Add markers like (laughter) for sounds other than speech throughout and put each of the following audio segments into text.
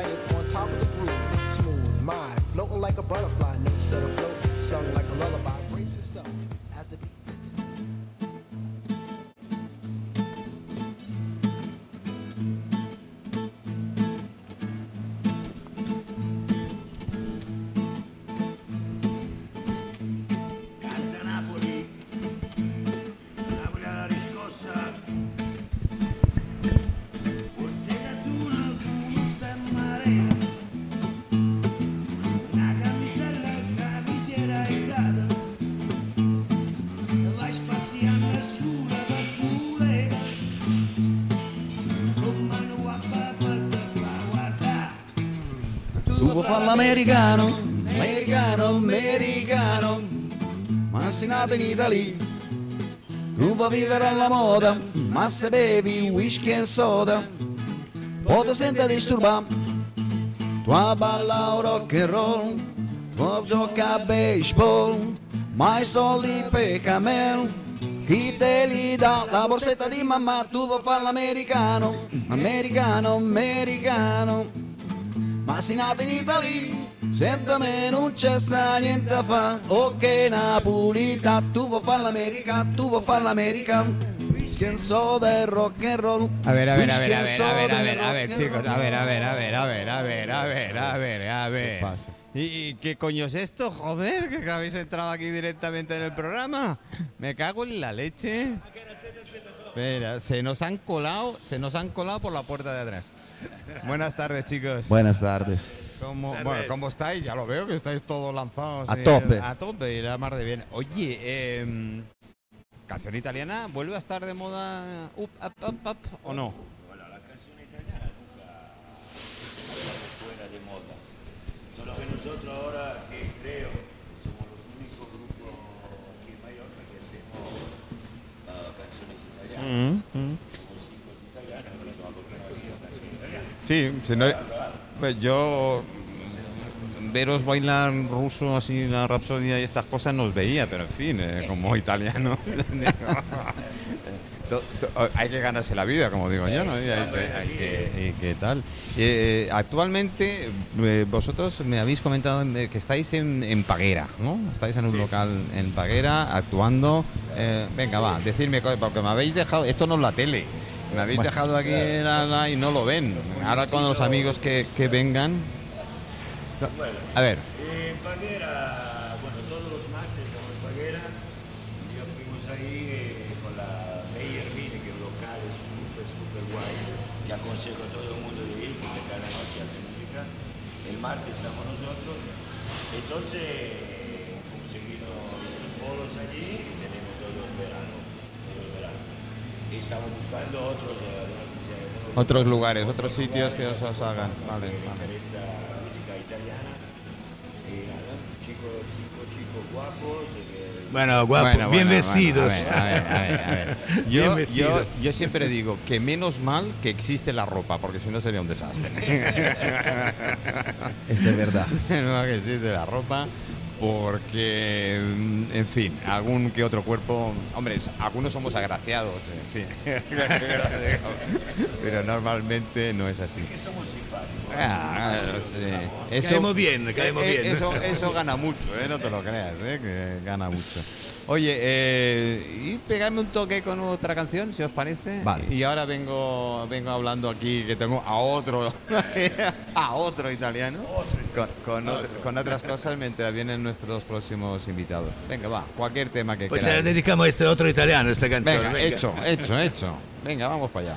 excited on top of the groove. Smooth mind, floating like a butterfly, notes set afloat, sung like a lullaby. Brace yourself as the beat L'americano, americano, americano, ma sei nato in Italia. Tu vuoi vivere alla moda, ma se bevi whisky e soda, poi ti senti disturbato. Tu balla rock and roll, tu gioca a baseball, ma i soldi per camel. Chi te li dà la borsetta di mamma, tu vuoi fare l'americano, americano, americano. Nato in Italia, senta me non c'è sta niente a fa. Ok Napolita, tu vuoi fare l'America, tu vuoi fare l'America. Whisky soda e rock and roll. A ver, a ver, a ver, a ver, a ver, a e ver, a ver, chicos, a ver, a ver, a ver, a ver, a ver, a ver, a ver, a ver. pasa? ¿Y, y qué coño es esto? Joder, que habéis entrado aquí directamente en el programa. Me cago en la leche. Espera, se nos han colado, se nos han colado por la puerta de atrás. Buenas tardes, chicos. Buenas tardes. ¿Cómo, bueno, ¿cómo estáis? Ya lo veo que estáis todos lanzados. A eh, tope. A tope, y la mar de bien. Oye, eh, ¿canción italiana vuelve a estar de moda up, up, up, up, o no? Bueno, la canción italiana nunca fuera de moda. Solo que nosotros ahora, que creo, que somos los únicos grupos aquí en Mallorca que hacemos ah, canciones italianas. Somos hijos italianos, pero no porque no hacemos canciones italianas. Sí, si no, yo veros bailar ruso así la rapsodia y estas cosas nos veía, pero en fin, eh, como italiano (laughs) to- to- hay que ganarse la vida, como digo yo, ¿no? Y hay que, hay que- y que tal. Eh, actualmente eh, vosotros me habéis comentado que estáis en, en Paguera, ¿no? Estáis en un local en Paguera actuando. Venga, va, decirme, co- porque me habéis dejado, esto no es la tele. Me habéis dejado aquí la- la- y no lo ven. Ahora con los amigos que, que vengan. No, A ver, En Paguera, bueno, todos los martes estamos en Paguera. Ya fuimos ahí eh, con la Meyer Mine, que es un local es súper, súper guay. Que aconsejo a todo el mundo de ir porque cada noche hace música. El martes estamos nosotros. Entonces, eh, conseguimos estos bolos allí y tenemos todo el verano. Todo el verano. Y estamos buscando otros, eh, no sé si hay otros lugares, otros sitios que os, os hagan. Vale, me vale. interesa música italiana. Y nada, chicos, cinco chicos guapos. eh, Bueno, guapo, Bueno, bien bueno, vestidos. bueno, a ver, a ver, a ver, a ver. (laughs) Bien Yo, yo, yo siempre digo que menos mal que existe la ropa, porque si no sería un desastre. (laughs) Es de verdad. (laughs) no que existe la ropa, porque, en fin, algún que otro cuerpo. Hombre, algunos somos agraciados, en fin. (laughs) (laughs) Pero normalmente no es así. Ah, sí. Eso- Caemos bien, caemos eh, bien. Eso, eso gana mucho, ¿eh? no te lo creas, ¿eh? que gana mucho. Oye, eh, y pegarme un toque con otra canción, si os parece. Vale. Y ahora vengo, vengo hablando aquí que tengo a otro, (laughs) a otro italiano, con, con, otr- con otras cosas mientras vienen nuestros próximos invitados. Venga, va, cualquier tema que Pues la queráis. dedicamos a este otro italiano, esta canción. Venga, venga. hecho, hecho, hecho. Venga, vamos para allá.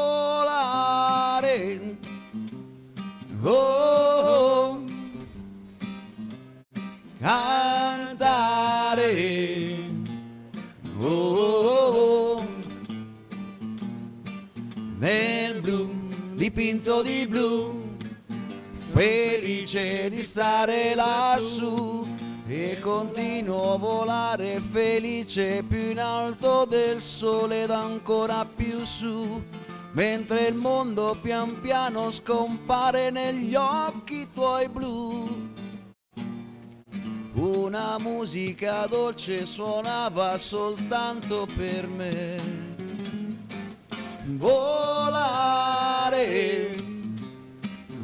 Cantare. volare. Oh, oh, oh. Nel blu, dipinto di blu, felice di stare lassù e continuo a volare felice più in alto del sole ed ancora più su mentre il mondo pian piano scompare negli occhi tuoi blu una musica dolce suonava soltanto per me. Volare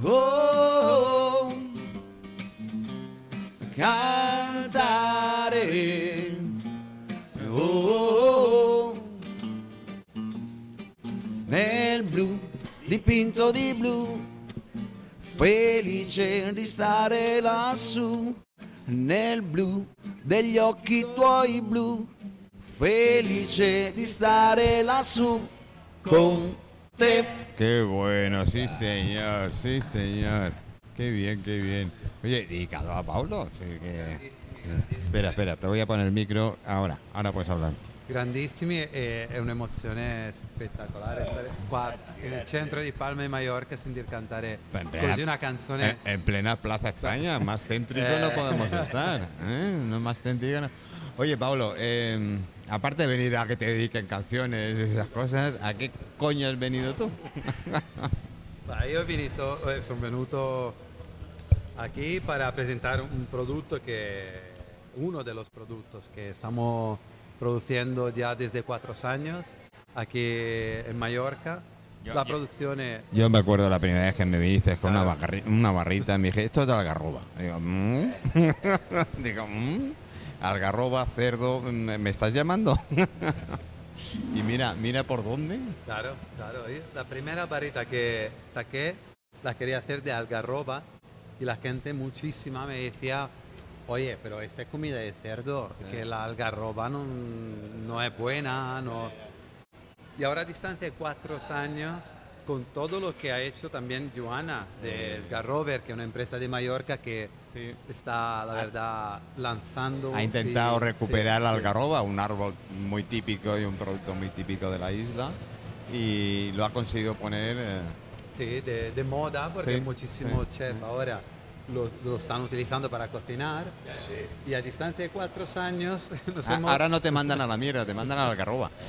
oh, cantare oh, nel blu dipinto di blu felice di stare lassù nel blu degli occhi tuoi blu felice di stare lassù con te Qué bueno, sí señor, sí señor. Qué bien, qué bien. Oye, dedicado a Pablo. sí que- Espera, espera, te voy a poner el micro ahora. Ahora puedes hablar. Grandissimi e è un'emozione spettacolare stare qua nel centro di Palma di Mallorca e sentir cantare En plena- così una canzone. En, en plena Plaza España, más céntrico no podemos estar. ¿eh? No más céntrico. no. Oye, Pablo, eh, aparte de venir a que te dediquen canciones y esas cosas, ¿a qué coño has venido tú? (laughs) Ma io venito, eh, sono venuto aquí para presentar un producto que, uno de los productos que estamos produciendo ya desde cuatro años aquí en Mallorca. Yo- La yo- producción es Yo me acuerdo la primera vez que me dices con una, Claro. barri- una barrita, me dije, esto es de algarroba. Digo, "Mm". (laughs) Digo, "Mm". algarroba, cerdo, ¿me, me estás llamando? (laughs) y mira, mira por dónde. Claro, claro. La primera varita que saqué la quería hacer de algarroba y la gente muchísima me decía, oye, pero esta es comida de cerdo, que la algarroba no, no es buena, no... Y ahora distante de cuatro años, con todo lo que ha hecho también Joana de Sgarrover, que es una empresa de Mallorca que Sí. está, la verdad, lanzando... Ha intentado recuperar sí, la sí. algarroba, un árbol muy típico y un producto muy típico de la isla, y lo ha conseguido poner. eh, Sí, de, de moda, porque Sí, muchísimos chefs ahora lo, lo están utilizando para cocinar. Y a distancia de cuatro años (laughs) nos a- hemos- ahora no te mandan a la mierda, te mandan a la algarroba. (laughs)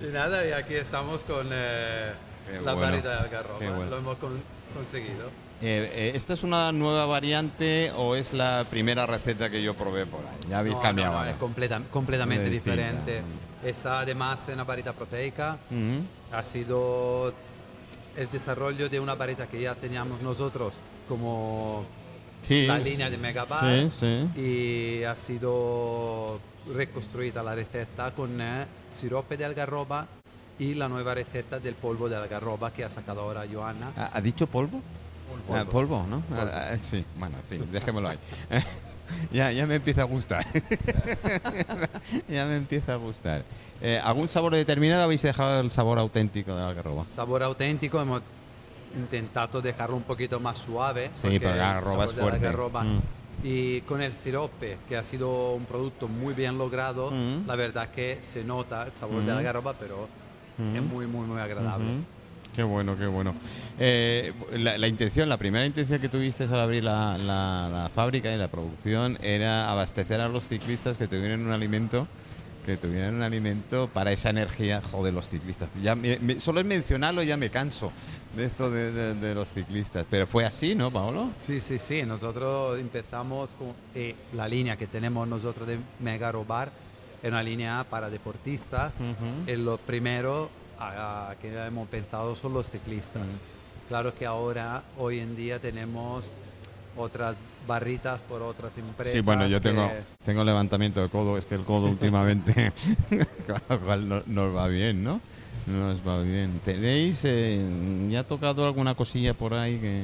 Y nada, y aquí estamos con eh, la bueno, varita de algarroba. bueno. Lo hemos con- conseguido. Eh, eh, ¿Esta es una nueva variante o es la primera receta que yo probé por ahí? Ya habéis No, cambiado. no, no, es completa- completamente Es diferente. Está además en una varita proteica. Ujú. Ha sido el desarrollo de una varita que ya teníamos nosotros como Sí, la sí. línea de Megabar Sí, sí. y ha sido reconstruida la receta con eh, sirope de algarroba y la nueva receta del polvo de algarroba que ha sacado ahora Joana. ¿Ha, ha dicho polvo? Polvo. Ah, polvo, ¿no? Ah, ah, sí, bueno, en fin, dejémoslo ahí. (laughs) (laughs) ya, ya me empieza a gustar. (laughs) ya me empieza a gustar. Eh, ¿Algún sabor determinado habéis dejado el sabor auténtico de la algarroba? Sabor auténtico, hemos intentado dejarlo un poquito más suave. Sí, pero la algarroba es fuerte. Mm. Y con el sirope, que ha sido un producto muy bien logrado, Mm. la verdad que se nota el sabor Mm. de la algarroba, pero es muy, muy, muy agradable. Ujú. Qué bueno, qué bueno. Eh, la, la intención, la primera intención que tuviste al abrir la, la- la fábrica y la producción era abastecer a los ciclistas que tuvieran un alimento que tuvieran un alimento para esa energía, joder, los ciclistas. Ya me- me- solo es mencionarlo ya me canso de esto de, de- de los ciclistas. Pero fue así, ¿no, Paolo? Sí, sí, sí. Nosotros empezamos con eh, la línea que tenemos nosotros de Mega Robar, es una línea para deportistas. Ujú. Es lo primero ah, que hemos pensado son los ciclistas. Claro que ahora, hoy en día, tenemos otras barritas por otras empresas. Sí, bueno, yo tengo, tengo levantamiento de codo, es que el codo (laughs) últimamente (laughs) cual no, nos va bien, ¿no? No nos va bien. ¿Tenéis, eh, ya ha tocado alguna cosilla por ahí que...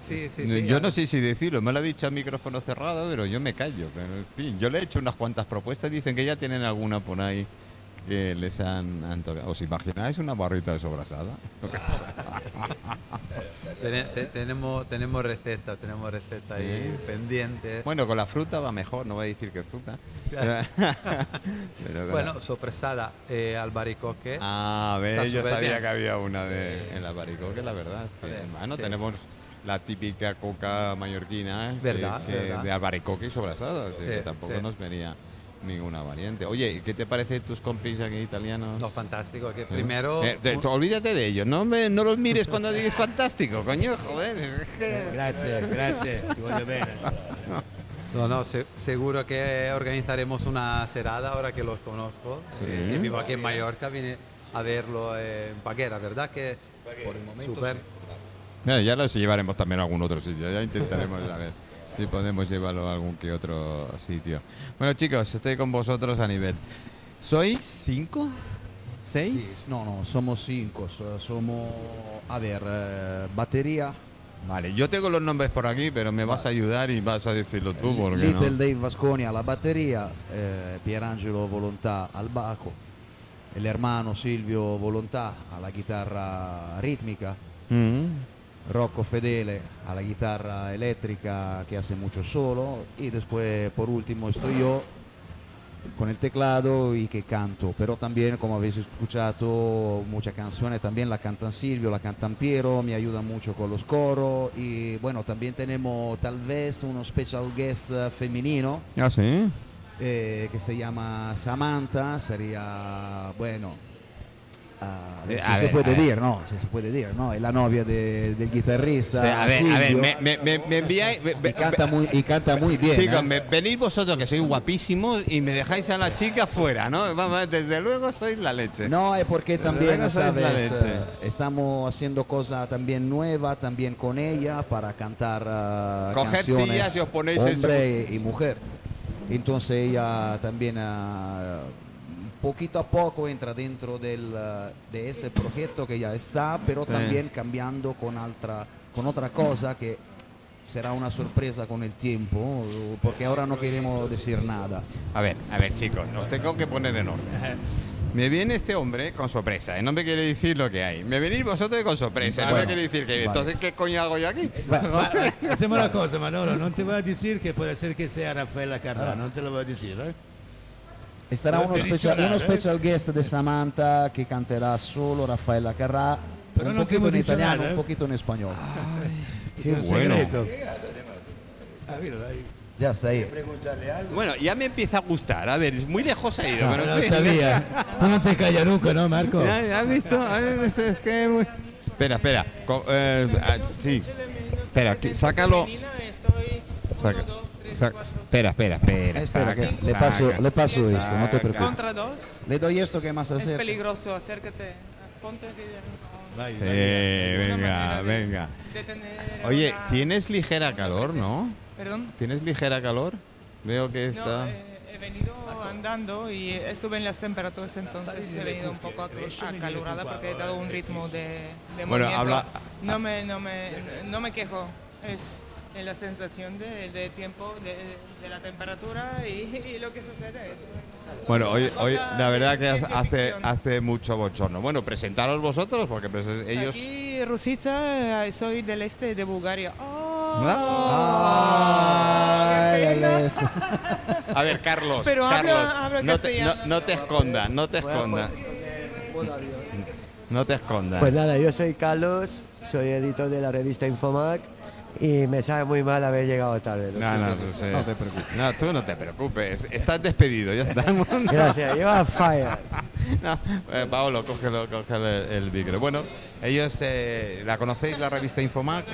Sí, sí, sí. yo no sé si decirlo, me lo ha dicho a micrófono cerrado, pero yo me callo. Pero, en fin, yo le he hecho unas cuantas propuestas, dicen que ya tienen alguna por ahí que les han, han tocado. ¿Os imagináis una barrita de sobrasada? (laughs) Tene- te- tenemos, tenemos receta, tenemos receta ahí pendiente. Bueno, con la fruta va mejor, no voy a decir que fruta. (laughs) Pero Bueno, la- sorpresada, eh, albaricoque. Ah, a ver, yo sabía bien. que había una de en la baricoque, la verdad. Es que, hermano, sí. tenemos la típica coca mallorquina ¿eh? Verdad, que- que verdad. de albaricoque y sobrasada. Sí, que tampoco sí. nos venía ninguna variante. Oye, ¿y ¿qué te parece tus compis aquí italianos? No, fantástico, que ¿Eh? primero... Eh, te- olvídate de ellos, no, me- no los mires cuando dices fantástico, coño, joder. ti voglio bene. No, no, se- seguro que organizaremos una serada ahora que los conozco. Eh, que vivo aquí en Mallorca, vine a verlo en Paguera, ¿verdad? Que por el momento súper. Bueno, ya los llevaremos también a algún otro sitio, ya intentaremos a ver si podemos llevarlo a algún que otro sitio. Bueno chicos, estoy con vosotros a nivel. ¿Sois cinco? ¿Seis? Sí, no, no, somos cinco. so- Somos, a ver, eh, batería. Vale, yo tengo los nombres por aquí, pero me vas a ayudar y vas a decirlo tú, porque Little no. Dave Vasconi a la batería, eh, Pierangelo Volontà al bajo, el hermano Silvio Volontà a la guitarra rítmica, Mm. Rocco Fedele a la guitarra eléctrica que hace mucho solo y después por último estoy yo con el teclado y que canto, pero también como habéis escuchado muchas canciones también la cantan Silvio, la cantan Piero, me ayuda mucho con los coros y bueno también tenemos tal vez un special guest eh, femenino Ah, sí. eh, que se llama Samantha, sería bueno. Eh, si a se ver, puede a ver. decir, no, si se puede decir, no, es la novia de- del guitarrista. a ver, a ver, Silvio, me, me, me, me enviáis. me- y, canta muy, y canta muy bien. Chicos, ¿eh? venís vosotros que sois guapísimos y me dejáis a la chica fuera, ¿no? Vamos, desde luego sois la leche. No, es porque también, ¿sabes? eh, estamos haciendo cosas también nuevas, también con ella, para cantar Coged canciones sillas y os ponéis en hombre y mujer. Entonces ella también ah, poquito a poco entra dentro del, ah, de este proyecto que ya está, pero Sí. también cambiando con, otra con otra cosa que será una sorpresa con el tiempo, porque ahora no queremos decir nada. A ver, a ver, chicos, os tengo que poner en orden. (laughs) Me viene este hombre con sorpresa, y no me quiere decir lo que hay. Me venís vosotros con sorpresa, y no me Bueno, quiere decir que. vale. Entonces, ¿qué coño hago yo aquí? (laughs) Hacemos una cosa, Manolo, non ti voy a decir que puede ser que sea Raffaella Carrà, non te lo voy a decir, ¿eh? Estará uno special, uno special guest de Samantha que canterá solo Raffaella Carrà, Pero un no poquito en italiano, ¿eh? un poquito en español. Qué bueno. Ah. Ya está ahí. Bueno, ya me empieza a gustar. A ver, es muy lejos ha ido, Ah, pero lo fin. sabía. Tú no te callas nunca, ¿no, Marco? Ya, ya has visto. Es, que muy- Espera, espera. Co- eh, ah, sí. Espera, que- sácalo. Espera, espera, espera. Espera, que le paso, saca. le paso esto, no te preocupes. Contra dos. Le doy esto que más Es hacer. peligroso, acércate. Ponte aquí. Vai, vai. Eh, venga, venga. Oye, una- tienes ligera calor, ¿no? Perdón. ¿Tienes ligera calor? Veo que No, está. eh, he venido andando y eh, suben las temperaturas, entonces he venido un poco acalorada porque he dado un ritmo de, de Bueno, movimiento. habla- No me, no me, no me quejo. Es eh, la sensación de, de tiempo, de, de la temperatura y, y lo que sucede. Bueno, hoy, hoy la verdad que hace, hace mucho bochorno. Bueno, presentaros vosotros, porque pues, ellos. Aquí, Rusica, eh, soy del este de Bulgaria. ¡Oh! Ah. Este. A ver, Carlos. Pero Carlos, habla no, te, no, no te escondas, no te escondas. No te escondas. Pues nada, yo soy Carlos, soy editor de la revista Infomac y me sabe muy mal haber llegado tarde. no, no, no sé. No te preocupes. No, tú no te preocupes. Estás despedido, ya está. (laughs) Gracias, lleva fire. (laughs) No, eh, Paolo, cógelo, cógelo el, el micro. Bueno, ellos, eh, ¿la conocéis, la revista Infomac?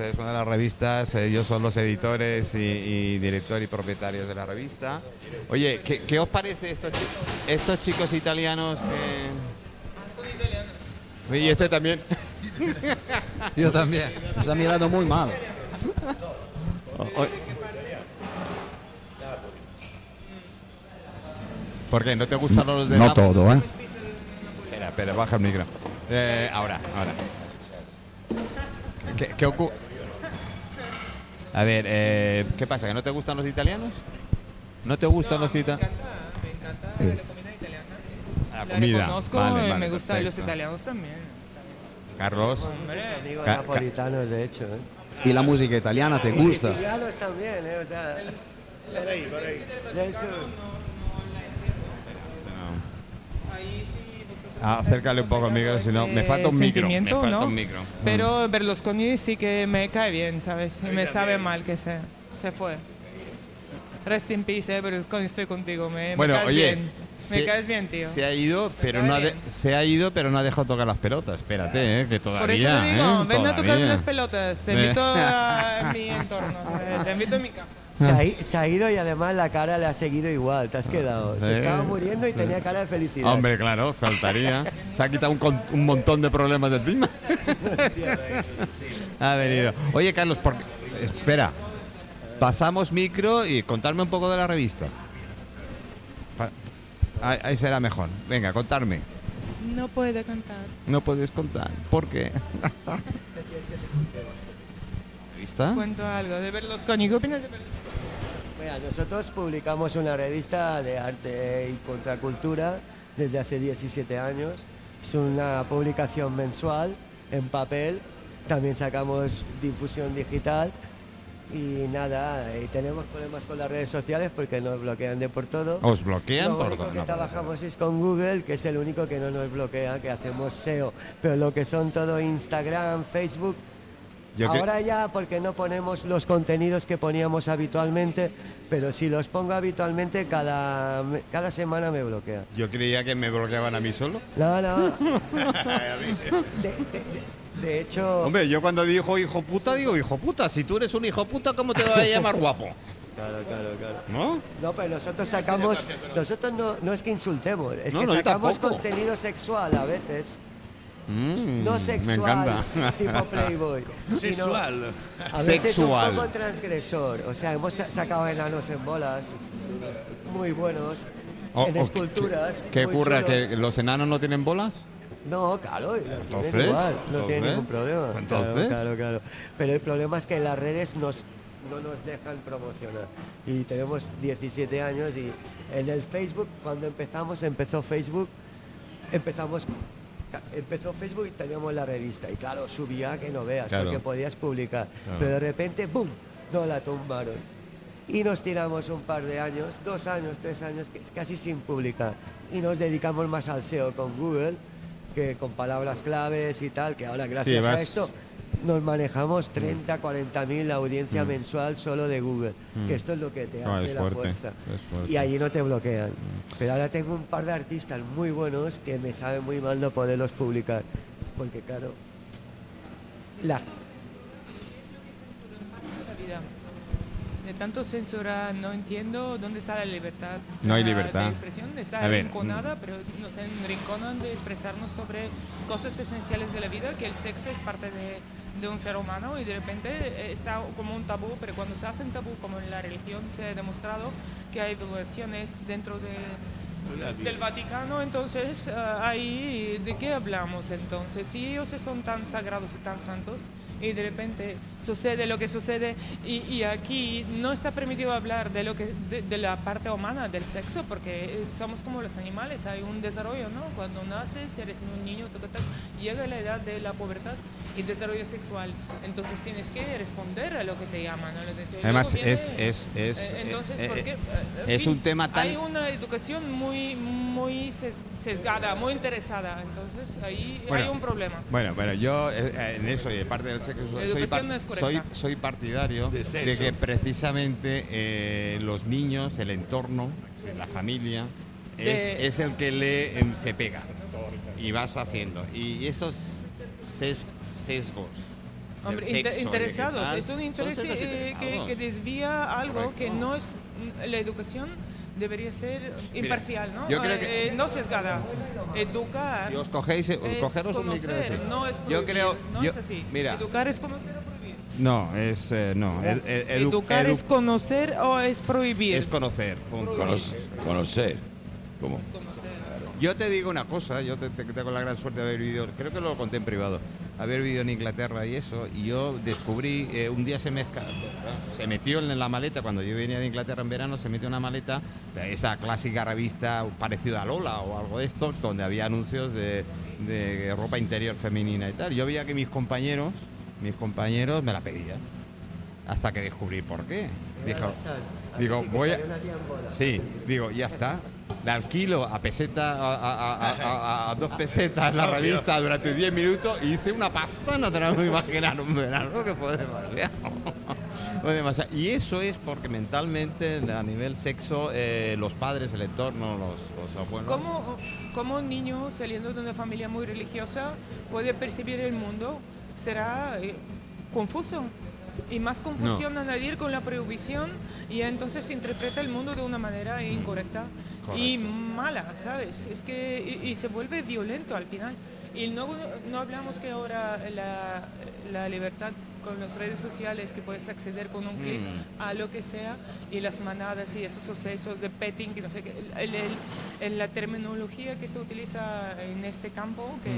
Es una de las revistas, ellos son los editores y, y director y propietarios de la revista. Oye, ¿qué, qué os parece estos, chi- estos chicos italianos que... Y este también. Yo también. Nos ha mirado muy mal. ¿Por qué? ¿No te gustan los de No todo, ¿eh? Espera, espera, baja el micro. Eh, ahora, ahora. ¿Qué, qué ocurre? A ver, eh, ¿qué pasa? ¿Que no te gustan los italianos? ¿No te gustan los italianos? Me encanta la comida italiana. sí. la La comida. reconozco, Vale, eh, vale, me gustan los perfecto. italianos también. Carlos. Hombre, Amigos Ca- ca- napolitanos, de hecho. ¿eh? ¿Y la música italiana te gusta? sicilianos también, ¿eh? O sea, Por ahí, por ahí. Ah, acércale un poco al micro, si no, me falta un micro. Me sentimiento, falta ¿no? un micro. Pero Berlusconi sí que me cae bien, ¿sabes? Y me sabe mal que se, se fue. Rest in peace, eh, Berlusconi, estoy contigo. Me, me Bueno, caes oye, bien. Se- Me caes bien, tío. Se ha ido, pero no ha de- se ha ido, pero no ha dejado tocar las pelotas. Espérate, eh, que todavía. Por eso te digo, eh, ven a todavía. las pelotas. Te Eh. invito a (laughs) mi entorno. eh, Te invito a mi casa. Se ha, se ha ido y además la cara le ha seguido igual, te has quedado. Se Sí. estaba muriendo y tenía cara de felicidad. Hombre, claro, faltaría. Se ha quitado un, con- un montón de problemas de encima. (laughs) ha venido. Oye, Carlos, por espera. Pasamos micro y contarme un poco de la revista. Ahí, ahí será mejor. Venga, contarme. No puede cantar. No puedes contar. ¿Por qué? ¿Revista? Cuento algo de Berlusconi. ¿Qué opinas de Berlusconi? Mira, nosotros publicamos una revista de arte y contracultura desde hace 17 años. Es una publicación mensual en papel. También sacamos difusión digital. Y nada, y tenemos problemas con las redes sociales porque nos bloquean de por todo. ¿Os bloquean Lo por único todo? que No, trabajamos es con Google, que es el único que no nos bloquea, que hacemos SEO. Pero lo que son todo Instagram, Facebook, Yo ahora ya porque no ponemos los contenidos que poníamos habitualmente, pero si los pongo habitualmente cada, cada semana me bloquea. Yo creía que me bloqueaban a mí solo. No, no. (laughs) De, de- de- de hecho, Hombre, yo cuando digo hijo puta, digo hijo puta. Si tú eres un hijo puta, ¿cómo te vas a llamar guapo? claro, claro, claro. ¿No? No, pero nosotros sacamos, nosotros no, no es que insultemos, es No, que no, sacamos contenido sexual a veces. Mm, no Me sexual, encanta. (laughs) tipo Playboy. Sexual. A veces Sexual. un poco transgresor. O sea, hemos sa- sacado enanos en bolas, muy buenos, O- en o- esculturas. ¿Qué muy ocurre? ¿Que los enanos no tienen bolas? No, claro, tienen Entonces, igual, no tiene entonces, ningún problema. Claro, entonces. Claro, claro, Pero el problema es que las redes nos, no nos dejan promocionar. Y tenemos 17 años y en el Facebook, cuando empezamos, empezó Facebook, empezamos empezó Facebook y teníamos la revista y claro subía que no veas Claro. porque podías publicar Claro. pero de repente ¡boom! no la tumbaron y nos tiramos un par de años dos años tres años que- casi sin publicar y nos dedicamos más al SEO con Google que con palabras claves y tal que ahora gracias a esto nos manejamos 30 40 mil la audiencia mensual solo de Google que esto es lo que te No, hace Mm. la fuerte, fuerza. Mm. y allí no te bloquean. Pero ahora tengo un par de artistas muy buenos que me sabe muy mal no poderlos publicar. Porque claro, la, la vida. De tanto censura no entiendo dónde está la libertad. No hay libertad. De expresión está A ver, arrinconada, pero nos enrinconan de expresarnos sobre cosas esenciales de la vida, que el sexo es parte de, de un ser humano y de repente eh, está como un tabú, pero cuando se hacen tabú, como en la religión se ha demostrado que hay violaciones dentro de, del Vaticano, entonces ah, ahí de qué hablamos entonces? Si ellos son tan sagrados y tan santos y de repente sucede lo que sucede y, y aquí no está permitido hablar de lo que de, de la parte humana del sexo porque somos como los animales, hay un desarrollo, ¿no? Cuando naces eres un niño, tac, tac, llega la edad de la pubertad y desarrollo sexual, entonces tienes que responder a lo que te llaman. a lo que- y Además, luego es, viene- es, es, eh, entonces, eh, ¿por eh, qué? Eh, es fin, un tema tan... Hay una educación muy, muy ses- sesgada, muy interesada, entonces ahí Bueno, hay un problema. Bueno, bueno, yo eh, eh, en eso y de parte del sexo Soy, educación par- no es correcta. soy, soy partidario De que precisamente eh, los niños, el entorno, la familia, es, De- es el que le em, se pega y vas haciendo. Y esos ses- sesgos. Hombre, sexo, interesados, es un interés eh, que, desvía algo Correcto. que no es la educación debería ser imparcial, ¿no? yo creo que- Eh, eh, no sesgada. Educar Si os cogéis, eh, es cogeros un micro conocer, ese. no es Yo prohibir, creo, no yo- es así. mira, Educar es conocer o prohibir. no, es eh, no, ed- ed- edu- Educar edu- es conocer o es prohibir. es conocer. punto. Conocer. Conocer. ¿Cómo? Yo te digo una cosa, yo te, te- tengo la gran suerte de haber vivido, creo que lo conté en privado, haber vivido en Inglaterra y eso, y yo descubrí, eh, un día se me se metió en la maleta, cuando yo venía de Inglaterra en verano, se metió una maleta, esa clásica revista parecida a Lola o algo de esto, donde había anuncios de, de ropa interior femenina y tal. Yo veía que mis compañeros, mis compañeros me la pedían, hasta que descubrí por qué. Dijo, digo, voy a... Sí, digo, ya está. La alquilo a peseta, a, a- a- a- a (laughs) dos pesetas la revista durante 10 minutos y hice una pasta, no te lo puedo imaginar un verano que fue demasiado. (laughs) Fue demasiado. Y eso es porque mentalmente, a nivel sexo, eh, los padres, el entorno, los, los abuelos. ¿Cómo, ¿Cómo un niño saliendo de una familia muy religiosa puede percibir el mundo? Será eh, confuso. Y más confusión añadir con la prohibición y entonces se interpreta el mundo de una manera incorrecta y mala, ¿sabes? Es que y, y se vuelve violento al final. Y no, no hablamos que ahora la, la libertad con las redes sociales, que puedes acceder con un clic a lo que sea, y las manadas y esos sucesos de petting, que no sé qué, el- el- el- la terminología que se utiliza en este campo, que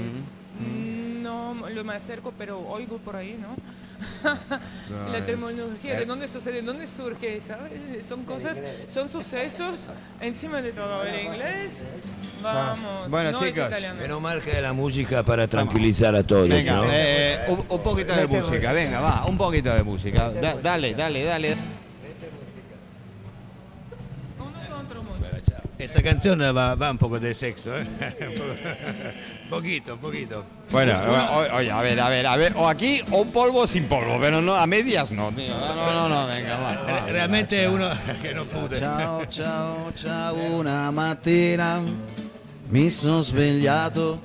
no lo me acerco, pero oigo por ahí, ¿no? (laughs) la es- terminología, ¿de dónde sucede? ¿De dónde surge? ¿Sabes? Son cosas, son sucesos (laughs) encima de todo. El inglés, vamos, Bueno, no chicos. Menos mal que la música para tranquilizar a todos. Venga, ¿no? eh, un, un poquito de música, venga, va, un poquito de música. Da- dale, dale, dale. Esta canzone va, va un poco de sexo, ¿eh? un (laughs) po- poquito, un poquito. Bueno, oye, a ver, a ver, a ver, o aquí o un polvo sin polvo, pero no a medias no, tío. No, no, no, no, venga, va. va. Re- Realmente uno (laughs) che non pude. Ciao, ciao, ciao, una mattina mi sono svegliato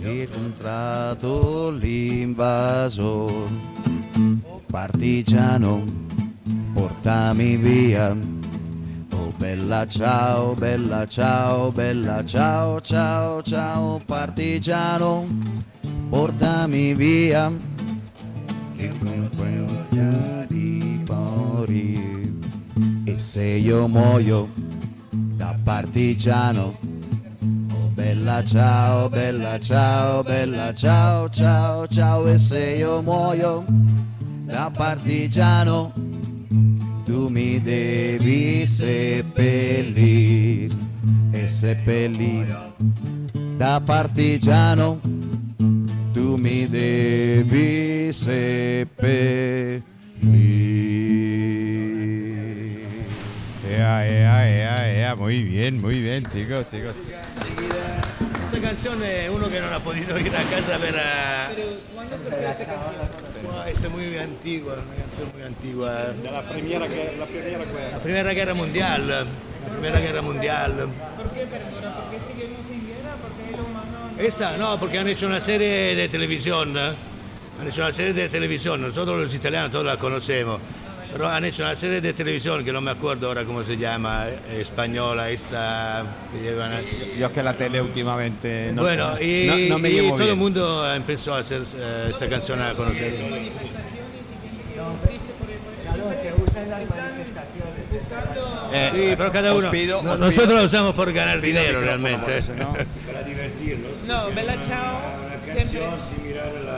e ho incontrato l'invasor. Partigiano, portami via. Oh bella ciao, bella ciao, bella ciao, ciao, ciao, partigiano, portami via. Che non voglio di morire. E se io muoio da partigiano, bella ciao, bella ciao, bella ciao, ciao, ciao, e se io muoio da partigiano, tu mi devi seppellir e seppellir da partigiano, tu mi devi seppellir. Ea, ea, ea, ea, muy bien, muy bien, chicos, chicos. Questa canzone è uno che non ha potuto ir a casa per... eh, Pero, ¿cuándo surgió esta canción? Wow, esta es muy antigua, una canción muy antigua. la primera, la primera guerra mundial. La primera guerra mundial. ¿Por qué, perdona? ¿Por qué seguimos en guerra? ¿Por qué el humano no- Esta no, porque han hecho una serie de televisión. ¿eh? Han hecho una serie de televisión, nosotros los italianos todos la conocemos. Pero han hecho una serie de televisión que no me acuerdo ahora cómo se llama, española, esta que llevan. Yo es que la tele últimamente no, bueno, y, no, no me y llevo todo el mundo empezó a hacer eh, esta canción a conocer. Claro, se usa en las manifestaciones. buscando Eh, Sí, pero cada uno. pido- no- os nosotros pido- lo usamos por ganar pido dinero realmente. eso, ¿no? Para divertirlos. No, Bella Ciao, Una siempre. canción sin mirar a nivel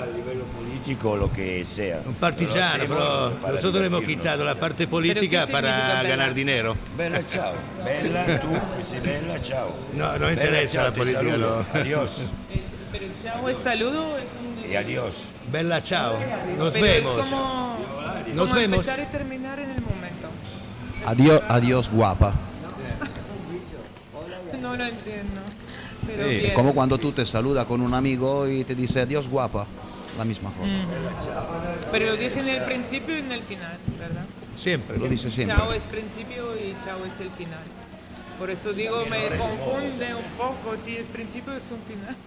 político o lo que sea. Un partigiano, Lo pero para nosotros le hemos quitado la parte ¿Pero política para ganar bella? dinero. Bella, ciao. Bella, tú, dices bella, ciao. No, no Bella, interesa ciao, la política. no. Adiós. Pero es saludo, es un... Y adiós. Bella ciao, nos Pero vemos. es como, Nos como vemos. empezar y terminar en el momento. Adiós, adiós guapa. No lo entiendo. Pero Sí, bien. Como cuando tú te saludas con un amigo y te dice adiós guapa. La misma cosa. Pero lo dicen en el principio y en el final, ¿verdad? Siempre. Lo dice siempre. Chao es principio y chao es el final. Por eso digo, me confunde un poco si es principio o es un final. (laughs)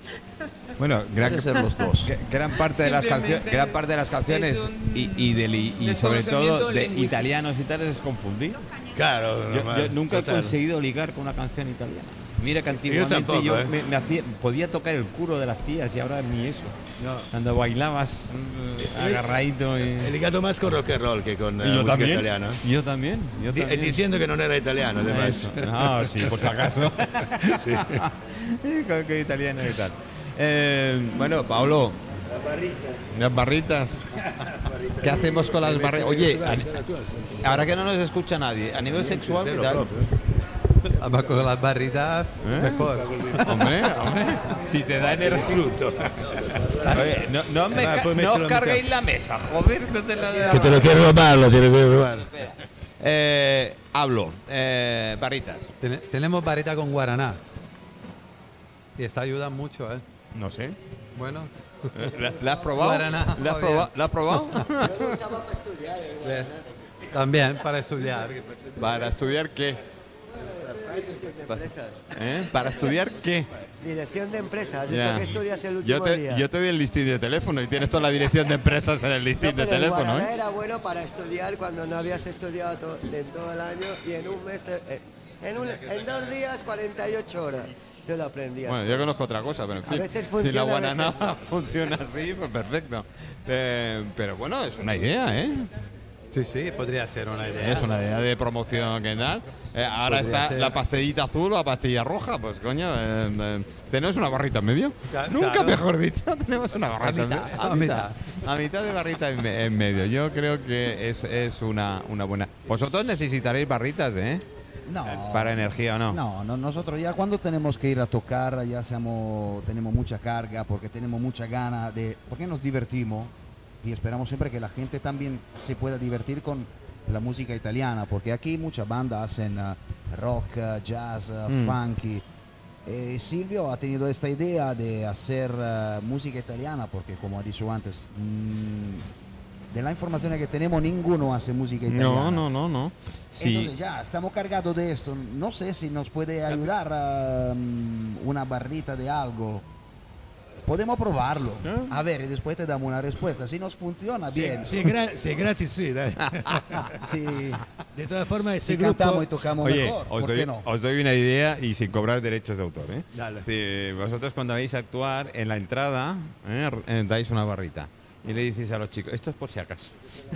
Bueno, gran, ser los dos. que- gran parte de las gran parte de las canciones un y, y, del- y- y sobre todo de lingüístico. italianos y tales es confundir. Claro, Yo, yo nunca he conseguido ligar con una canción italiana. Mira que antiguamente tampoco, yo ¿eh? me, me hacía, podía tocar el culo de las tías y ahora ni eso. No. Cuando bailabas mm, agarradito y, He ligado más con rock and roll que con eh, yo música también. italiana. Yo también. Yo también. diciendo que no era italiano, además. Eso. No, sí, por si acaso. (laughs) Sí. (laughs) Que italiano y tal. Eh, bueno, Pablo, Las barritas. ¿Qué hacemos con las barritas? Oye, ahora que no nos escucha nadie, a nivel sexual, ¿qué tal? (laughs) Además, con las barritas, mejor. Hombre, hombre, si te da energía. Oye, no, no me ca- pues no os carguéis la mesa, joder. no te la- Que te lo quiero robar, lo te lo quiero robar. Eh, hablo, eh, barritas. Ten- tenemos barrita con guaraná. Y esta ayuda mucho, ¿eh? No sé. Bueno, (laughs) ¿La, la has probado? Guaraná, ¿La has, proba-. ¿La has probado? Yo lo usaba para estudiar. el bien. también para estudiar. ¿Para estudiar qué? Empresas. ¿Eh? ¿Para estudiar qué? Dirección de empresas. Ya. que estudias el Yo último te, día. yo te doy el listín de teléfono y tienes toda la dirección de empresas en el listín No, de pero el teléfono. guaraná ¿eh? era bueno para estudiar cuando no habías estudiado to- en todo el año y en un mes, te- eh, en, un- en dos días, 48 horas. Te lo aprendías. Bueno, yo conozco otra cosa, pero en fin. veces si funciona, la a guaraná veces funciona así, pues perfecto. Eh, pero bueno, es una idea, ¿eh? Sí, sí, podría ser una idea. Es una idea de promoción que tal. Eh, ahora Podría está ser. la pastillita azul o la pastilla roja. Pues coño, eh, eh, ¿tenemos una barrita en medio? Ca- Nunca claro. mejor dicho, (laughs) tenemos una barrita en mitad, medio. a mitad. A mitad de barrita en, en medio. Yo creo que es, es una, una buena. Vosotros necesitaréis barritas, ¿eh? No. Para energía o no. No, no, nosotros ya cuando tenemos que ir a tocar, ya seamos, tenemos mucha carga, porque tenemos mucha gana de, porque nos divertimos y esperamos siempre que la gente también se pueda divertir con la música italiana, porque aquí muchas bandas hacen eh, rock, eh, jazz, eh, Mm. funky. Eh, Silvio ha tenido esta idea de hacer música italiana, porque como ha dicho antes, mm, de la información que tenemos, ninguno hace música italiana. No, no, no, no. Sí. Entonces ya, estamos cargados de esto. No sé si nos puede ayudar mm, una barrita de algo. Podemos probarlo. A ver, y después te damos una respuesta. Si nos funciona, bien. Si es, gra- si es gratis, sí, dai. (laughs) Si, De todas formas, ese si grupo... cantamos y tocamos Oye, mejor, os ¿por doy, qué no? os doy una idea y sin cobrar derechos de autor. ¿eh? Dale. Si vosotros cuando vais a actuar en la entrada ¿eh? eh, dais una barrita y le dices a los chicos, esto es por si acaso.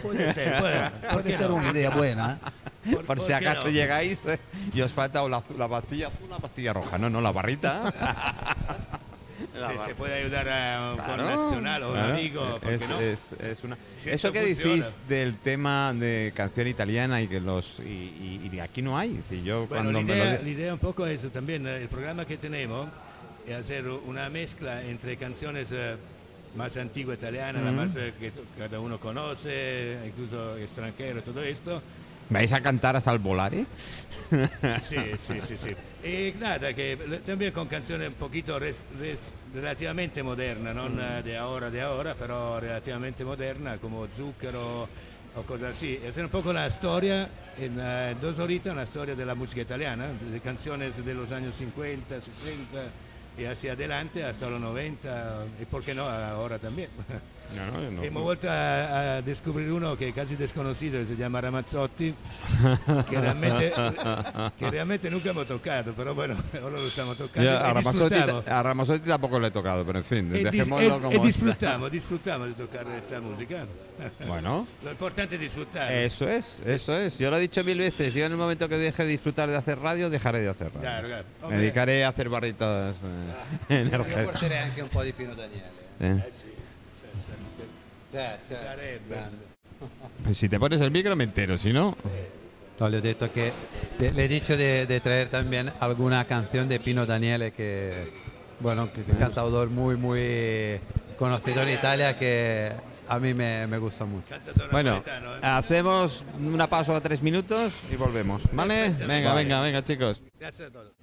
Puede ser, puede, ¿por Puede ser no? una idea buena. ¿eh? ¿Por- Por por si acaso no? llegáis eh, y os falta o la, la pastilla azul o la pastilla roja. No, no, la barrita. (laughs) Sí, se puede ayudar a un Claro, connazional o un claro. amigo, ¿por Es- qué no? es- es una- Si Eso que funciona. decís del tema de canción italiana y que los y, y- y aquí no hay. Es decir, yo Bueno, cuando la lo idea, di- la idea un poco es también, eh, el programa que tenemos es hacer una mezcla entre canciones eh, más antiguas italianas, la más eh, que cada uno conoce, incluso extranjero, todo esto. Vais a cantar hasta el volare. (laughs) Sí, sí, sí, sí. Y nada, que le- también con canciones un poquito res- res- relativamente modernas, no de ahora, de ahora, pero relativamente moderna, como Zucchero o cosas así. Hacer un poco la historia, en eh, dos horitas, una storia della musica italiana, de canciones de los años 50, 60 y hacia adelante hasta los 90, y por qué no ahora también. (laughs) No, no, no. Hemos vuelto a, a descubrir uno que es casi desconocido, que se llama Ramazzotti, que realmente, que realmente nunca hemos tocado, pero bueno, ahora lo estamos tocando. Y a, disfrutamos. a Ramazotti tampoco le he tocado, pero en fin, E dejémoslo e- como e está. disfrutamos, disfrutamos de tocar esta música. Bueno, Lo importante es disfrutar. eso es, eso es. Yo lo he dicho mil veces. Yo en el momento que deje de disfrutar de hacer radio, dejaré de hacer radio. Claro, claro. Me dedicaré a hacer barritas eh, energéticas. Daniele. Eh. Si te pones el micro me entero, si no... No, le he dicho que le he dicho de, de traer también alguna canción de Pino Daniele que bueno que es un cantautor muy muy conocido en Italia que a mí me, me gusta mucho. Bueno, eh. hacemos una pausa de tres minutos y volvemos, ¿vale? Venga, venga, venga, chicos. Grazie a todos.